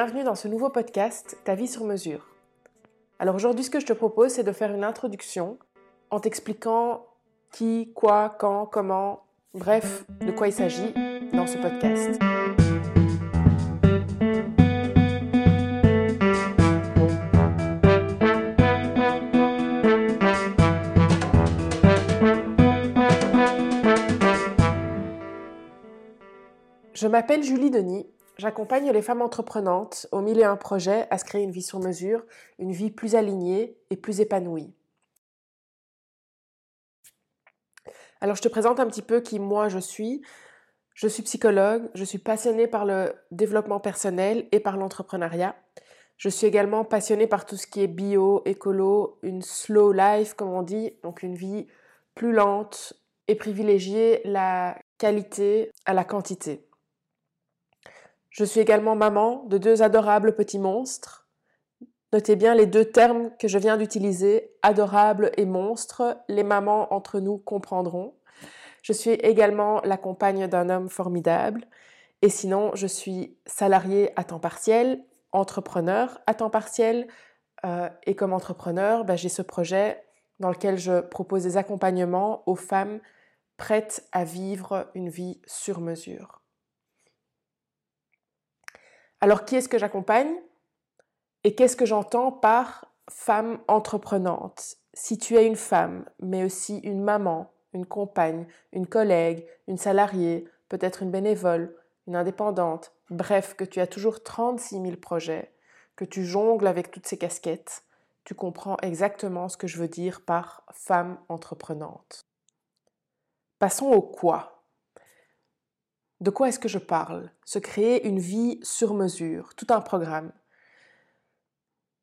Bienvenue dans ce nouveau podcast Ta vie sur mesure. Alors aujourd'hui ce que je te propose c'est de faire une introduction en t'expliquant qui, quoi, quand, comment, bref, de quoi il s'agit dans ce podcast. Je m'appelle Julie Denis J'accompagne les femmes entreprenantes au milieu d'un projet à se créer une vie sur mesure, une vie plus alignée et plus épanouie. Alors je te présente un petit peu qui moi je suis. Je suis psychologue, je suis passionnée par le développement personnel et par l'entrepreneuriat. Je suis également passionnée par tout ce qui est bio, écolo, une slow life comme on dit, donc une vie plus lente et privilégier la qualité à la quantité. Je suis également maman de deux adorables petits monstres. Notez bien les deux termes que je viens d'utiliser, adorable et monstre. Les mamans entre nous comprendront. Je suis également la compagne d'un homme formidable. Et sinon, je suis salariée à temps partiel, entrepreneur à temps partiel. Euh, et comme entrepreneur, ben, j'ai ce projet dans lequel je propose des accompagnements aux femmes prêtes à vivre une vie sur mesure. Alors, qui est-ce que j'accompagne Et qu'est-ce que j'entends par femme entreprenante? Si tu es une femme, mais aussi une maman, une compagne, une collègue, une salariée, peut-être une bénévole, une indépendante, bref, que tu as toujours 36 000 projets, que tu jongles avec toutes ces casquettes, tu comprends exactement ce que je veux dire par femme entreprenante. Passons au quoi. De quoi est-ce que je parle? Se créer une vie sur mesure, tout un programme.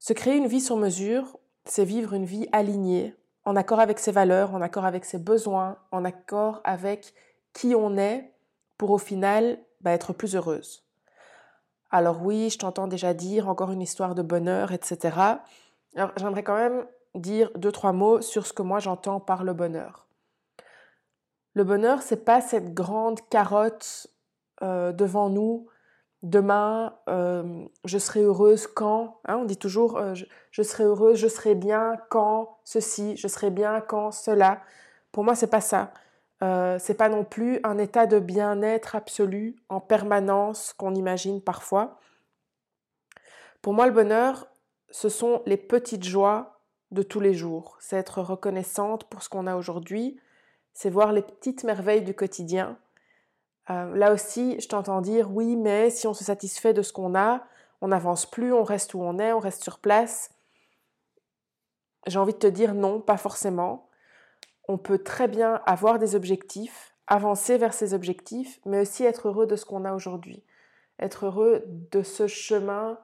Se créer une vie sur mesure, c'est vivre une vie alignée, en accord avec ses valeurs, en accord avec ses besoins, en accord avec qui on est, pour au final bah, être plus heureuse. Alors oui, je t'entends déjà dire encore une histoire de bonheur, etc. Alors j'aimerais quand même dire deux, trois mots sur ce que moi j'entends par le bonheur. Le bonheur, c'est pas cette grande carotte euh, devant nous. Demain, euh, je serai heureuse quand. Hein, on dit toujours euh, je, serai heureuse, je serai bien quand ceci, je serai bien quand cela. Pour moi, c'est pas ça. c'est pas non plus un état de bien-être absolu en permanence qu'on imagine parfois. Pour moi, le bonheur, ce sont les petites joies de tous les jours. C'est être reconnaissante pour ce qu'on a aujourd'hui, c'est voir les petites merveilles du quotidien. Euh, là aussi, je t'entends dire oui, mais si on se satisfait de ce qu'on a, on n'avance plus, on reste où on est, on reste sur place. J'ai envie de te dire non, pas forcément. On peut très bien avoir des objectifs, avancer vers ces objectifs, mais aussi être heureux de ce qu'on a aujourd'hui. Être heureux de ce chemin,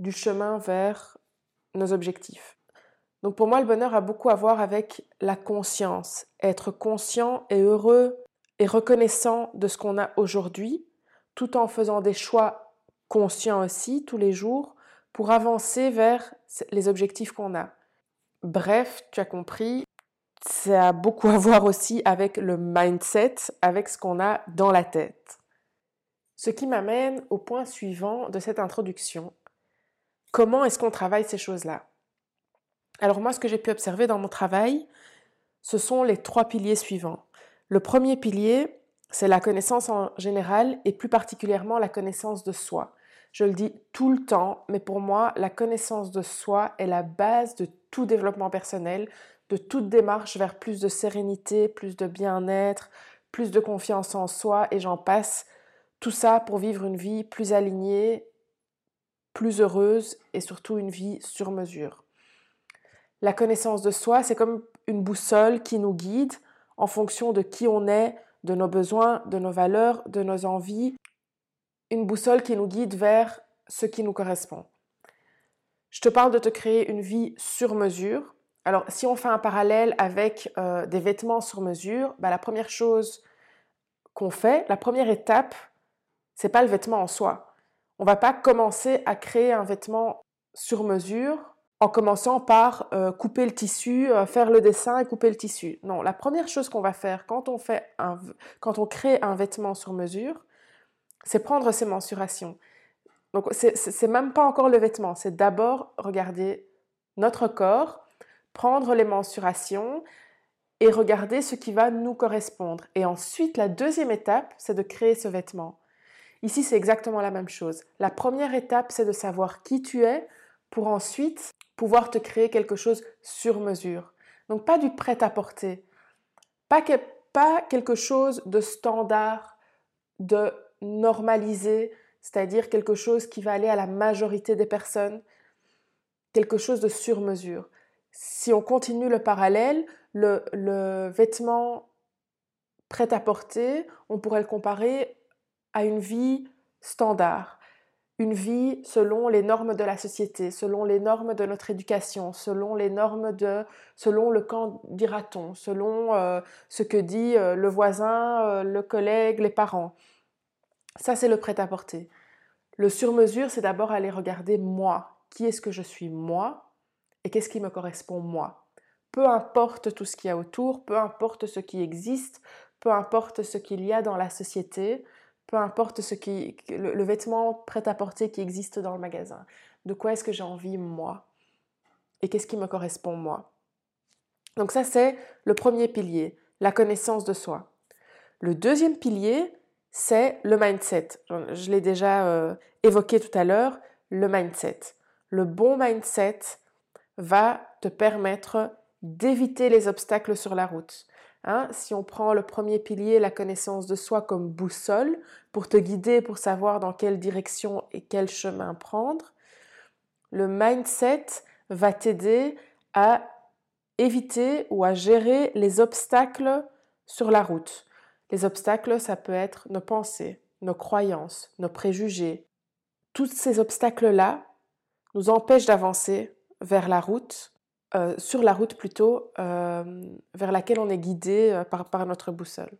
du chemin vers nos objectifs. Donc pour moi, le bonheur a beaucoup à voir avec la conscience. Être conscient et heureux et reconnaissant de ce qu'on a aujourd'hui, tout en faisant des choix conscients aussi tous les jours pour avancer vers les objectifs qu'on a. Bref, tu as compris, ça a beaucoup à voir aussi avec le mindset, avec ce qu'on a dans la tête. Ce qui m'amène au point suivant de cette introduction. Comment est-ce qu'on travaille ces choses-là? Alors moi, ce que j'ai pu observer dans mon travail, ce sont les trois piliers suivants. Le premier pilier, c'est la connaissance en général et plus particulièrement la connaissance de soi. Je le dis tout le temps, mais pour moi, la connaissance de soi est la base de tout développement personnel, de toute démarche vers plus de sérénité, plus de bien-être, plus de confiance en soi et j'en passe. Tout ça pour vivre une vie plus alignée, plus heureuse et surtout une vie sur mesure. La connaissance de soi, c'est comme une boussole qui nous guide en fonction de qui on est, de nos besoins, de nos valeurs, de nos envies. Une boussole qui nous guide vers ce qui nous correspond. Je te parle de te créer une vie sur mesure. Alors, si on fait un parallèle avec euh, des vêtements sur mesure, bah, la première chose qu'on fait, la première étape, c'est pas le vêtement en soi. On va pas commencer à créer un vêtement sur mesure en commençant par euh, couper le tissu, euh, faire le dessin et couper le tissu. Non, la première chose qu'on va faire quand on, fait quand on crée un vêtement sur mesure, c'est prendre ses mensurations. Donc, c'est même pas encore le vêtement, c'est d'abord regarder notre corps, prendre les mensurations et regarder ce qui va nous correspondre. Et ensuite, la deuxième étape, c'est de créer ce vêtement. Ici, c'est exactement la même chose. La première étape, c'est de savoir qui tu es pour ensuite pouvoir te créer quelque chose sur mesure. Donc, pas du prêt-à-porter, pas, pas quelque chose de standard, de normalisé, c'est-à-dire quelque chose qui va aller à la majorité des personnes, quelque chose de sur mesure. Si on continue le parallèle, le, le vêtement prêt-à-porter, on pourrait le comparer à une vie standard, une vie selon les normes de la société, selon les normes de notre éducation, selon les normes de, selon le camp dira-t-on, selon euh, ce que dit euh, le voisin, euh, le collègue, les parents. Ça, c'est le prêt-à-porter. Le sur-mesure, c'est d'abord aller regarder moi. Qui est-ce que je suis moi et qu'est-ce qui me correspond moi Peu importe tout ce qu'il y a autour, peu importe ce qui existe, peu importe ce qu'il y a dans la société, peu importe ce qui, le, vêtement prêt-à-porter qui existe dans le magasin. De quoi est-ce que j'ai envie moi? Et qu'est-ce qui me correspond moi? Donc ça, c'est le premier pilier, la connaissance de soi. Le deuxième pilier, c'est le mindset. Je l'ai déjà euh, évoqué tout à l'heure, le mindset. Le bon mindset va te permettre d'éviter les obstacles sur la route. Hein, si on prend le premier pilier, la connaissance de soi comme boussole, pour te guider, pour savoir dans quelle direction et quel chemin prendre, le mindset va t'aider à éviter ou à gérer les obstacles sur la route. Les obstacles, ça peut être nos pensées, nos croyances, nos préjugés. Tous ces obstacles-là nous empêchent d'avancer vers la route euh, sur la route plutôt euh, vers laquelle on est guidé euh, par, notre boussole.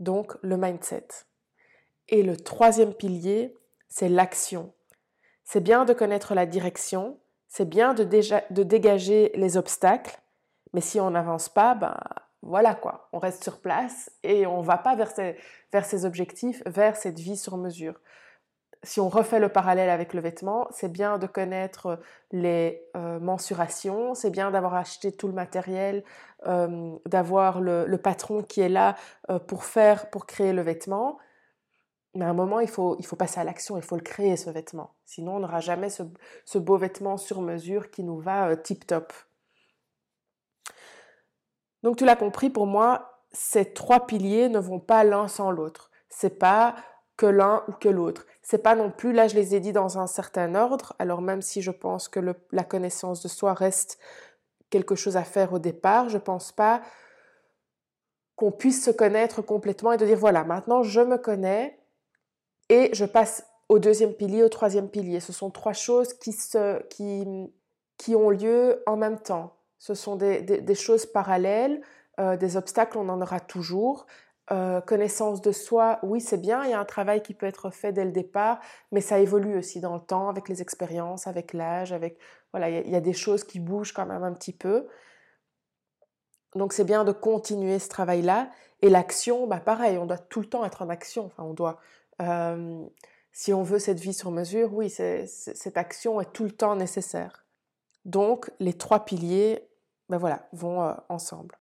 Donc le mindset. Et le troisième pilier, c'est l'action. C'est bien de connaître la direction, c'est bien de, de dégager les obstacles, mais si on n'avance pas, ben voilà quoi, on reste sur place et on ne va pas vers vers ces objectifs, vers cette vie sur mesure si on refait le parallèle avec le vêtement, c'est bien de connaître les euh, mensurations, c'est bien d'avoir acheté tout le matériel, euh, d'avoir le, patron qui est là euh, pour faire, pour créer le vêtement. Mais à un moment, il faut, il faut passer à l'action, il faut le créer, ce vêtement. Sinon, on n'aura jamais ce, ce, beau vêtement sur mesure qui nous va tip-top. Donc, tu l'as compris, pour moi, ces trois piliers ne vont pas l'un sans l'autre. C'est pas que l'un ou que l'autre. C'est pas non plus, là je les ai dit dans un certain ordre, alors même si je pense que la connaissance de soi reste quelque chose à faire au départ, je pense pas qu'on puisse se connaître complètement et de dire voilà, maintenant je me connais et je passe au deuxième pilier, au troisième pilier. Ce sont trois choses qui, se, qui, qui ont lieu en même temps. Ce sont des, des, choses parallèles, euh, des obstacles, on en aura toujours, euh, connaissance de soi, oui, c'est bien, il y a un travail qui peut être fait dès le départ, mais ça évolue aussi dans le temps, avec les expériences, avec l'âge, avec voilà, il y, a des choses qui bougent quand même un petit peu. Donc c'est bien de continuer ce travail-là. Et l'action, bah pareil, on doit tout le temps être en action. Enfin, on doit, euh, si on veut cette vie sur mesure, oui, cette action est tout le temps nécessaire. Donc les trois piliers, ben voilà, vont euh, ensemble.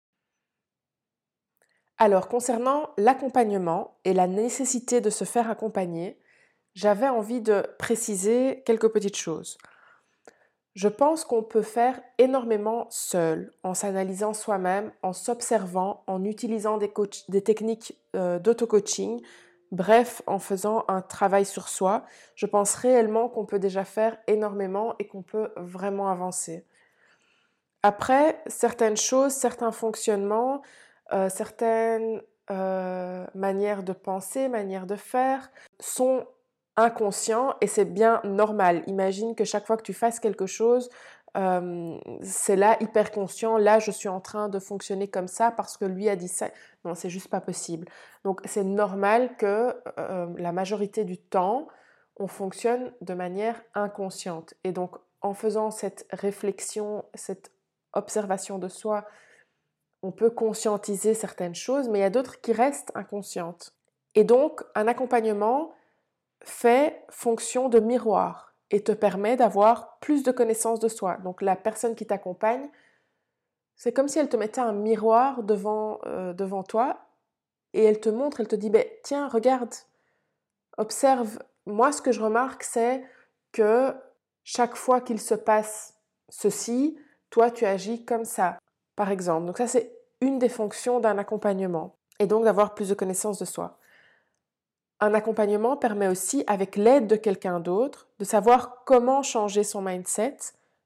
Alors, concernant l'accompagnement et la nécessité de se faire accompagner, j'avais envie de préciser quelques petites choses. Je pense qu'on peut faire énormément seul, en s'analysant soi-même, en s'observant, en utilisant des, techniques euh, d'auto-coaching, bref, en faisant un travail sur soi. Je pense réellement qu'on peut déjà faire énormément et qu'on peut vraiment avancer. Après, certaines choses, certains fonctionnements, euh, certaines euh, manières de penser, manières de faire sont inconscients et c'est bien normal. Imagine que chaque fois que tu fasses quelque chose, euh, c'est là hyper conscient, là je suis en train de fonctionner comme ça parce que lui a dit ça. Non, c'est juste pas possible. Donc c'est normal que la majorité du temps, on fonctionne de manière inconsciente. Et donc en faisant cette réflexion, cette observation de soi, on peut conscientiser certaines choses, mais il y a d'autres qui restent inconscientes. Et donc, un accompagnement fait fonction de miroir et te permet d'avoir plus de connaissance de soi. Donc la personne qui t'accompagne, c'est comme si elle te mettait un miroir devant, euh, devant toi et elle te montre, elle te dit, ben, tiens, regarde, observe. Moi, ce que je remarque, c'est que chaque fois qu'il se passe ceci, toi, tu agis comme ça, par exemple. Donc ça, c'est une des fonctions d'un accompagnement et donc d'avoir plus de connaissance de soi. Un accompagnement permet aussi, avec l'aide de quelqu'un d'autre, de savoir comment changer son mindset,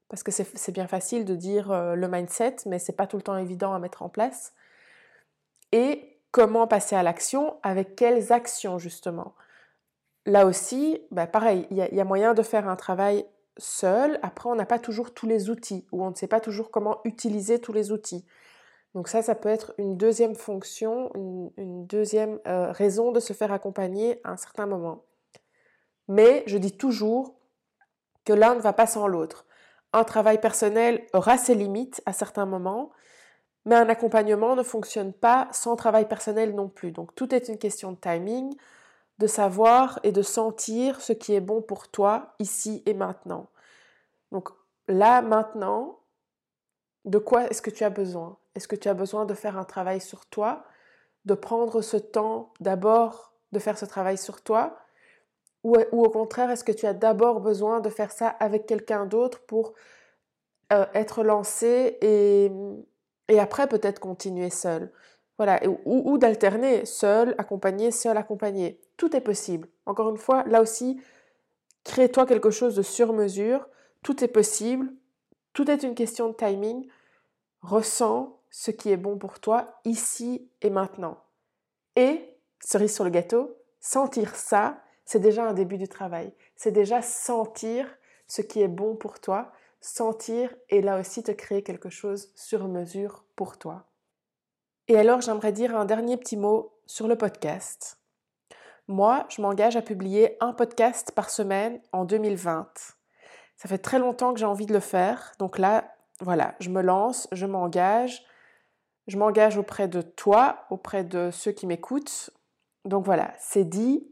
parce que c'est bien facile de dire euh, le mindset, mais c'est pas tout le temps évident à mettre en place. Et comment passer à l'action, avec quelles actions justement. Là aussi, bah, pareil, il y, a moyen de faire un travail seul. Après, on n'a pas toujours tous les outils, ou on ne sait pas toujours comment utiliser tous les outils. Donc ça, ça peut être une deuxième fonction, une, deuxième euh, raison de se faire accompagner à un certain moment. Mais je dis toujours que l'un ne va pas sans l'autre. Un travail personnel aura ses limites à certains moments, mais un accompagnement ne fonctionne pas sans travail personnel non plus. Donc tout est une question de timing, de savoir et de sentir ce qui est bon pour toi ici et maintenant. Donc là, maintenant, de quoi est-ce que tu as besoin? Est-ce que tu as besoin de faire un travail sur toi De prendre ce temps d'abord de faire ce travail sur toi? Ou, au contraire, est-ce que tu as d'abord besoin de faire ça avec quelqu'un d'autre pour euh, être lancé et, et après peut-être continuer seul voilà, ou, ou d'alterner seul, accompagné, seul, accompagné. Tout est possible. Encore une fois, là aussi, crée-toi quelque chose de sur mesure. Tout est possible. Tout est une question de timing. Ressens ce qui est bon pour toi ici et maintenant. Et, cerise sur le gâteau, sentir ça, c'est déjà un début du travail. C'est déjà sentir ce qui est bon pour toi, sentir et là aussi te créer quelque chose sur mesure pour toi. Et alors j'aimerais dire un dernier petit mot sur le podcast. Moi, je m'engage à publier un podcast par semaine en 2020. Ça fait très longtemps que j'ai envie de le faire. Donc là, voilà, je me lance, je m'engage. Je m'engage auprès de toi, auprès de ceux qui m'écoutent. Donc voilà, c'est dit.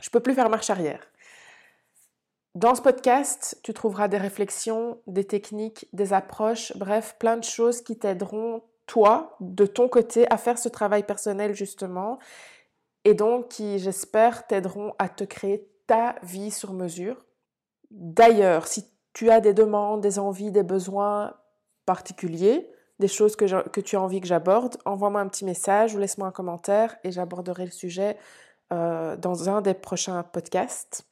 Je peux plus faire marche arrière. Dans ce podcast, tu trouveras des réflexions, des techniques, des approches, bref, plein de choses qui t'aideront, toi, de ton côté, à faire ce travail personnel justement, et donc qui, j'espère, t'aideront à te créer ta vie sur mesure. D'ailleurs, si tu as des demandes, des envies, des besoins particuliers, des choses que, tu as envie que j'aborde, envoie-moi un petit message ou laisse-moi un commentaire et j'aborderai le sujet euh, dans un des prochains podcasts.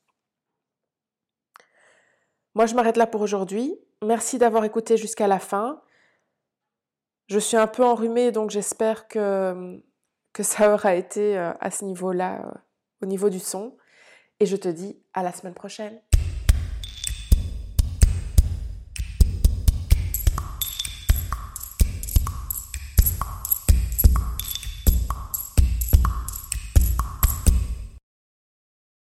Moi, je m'arrête là pour aujourd'hui. Merci d'avoir écouté jusqu'à la fin. Je suis un peu enrhumée, donc j'espère que, ça aura été euh, à ce niveau-là, euh, au niveau du son. Et je te dis à la semaine prochaine.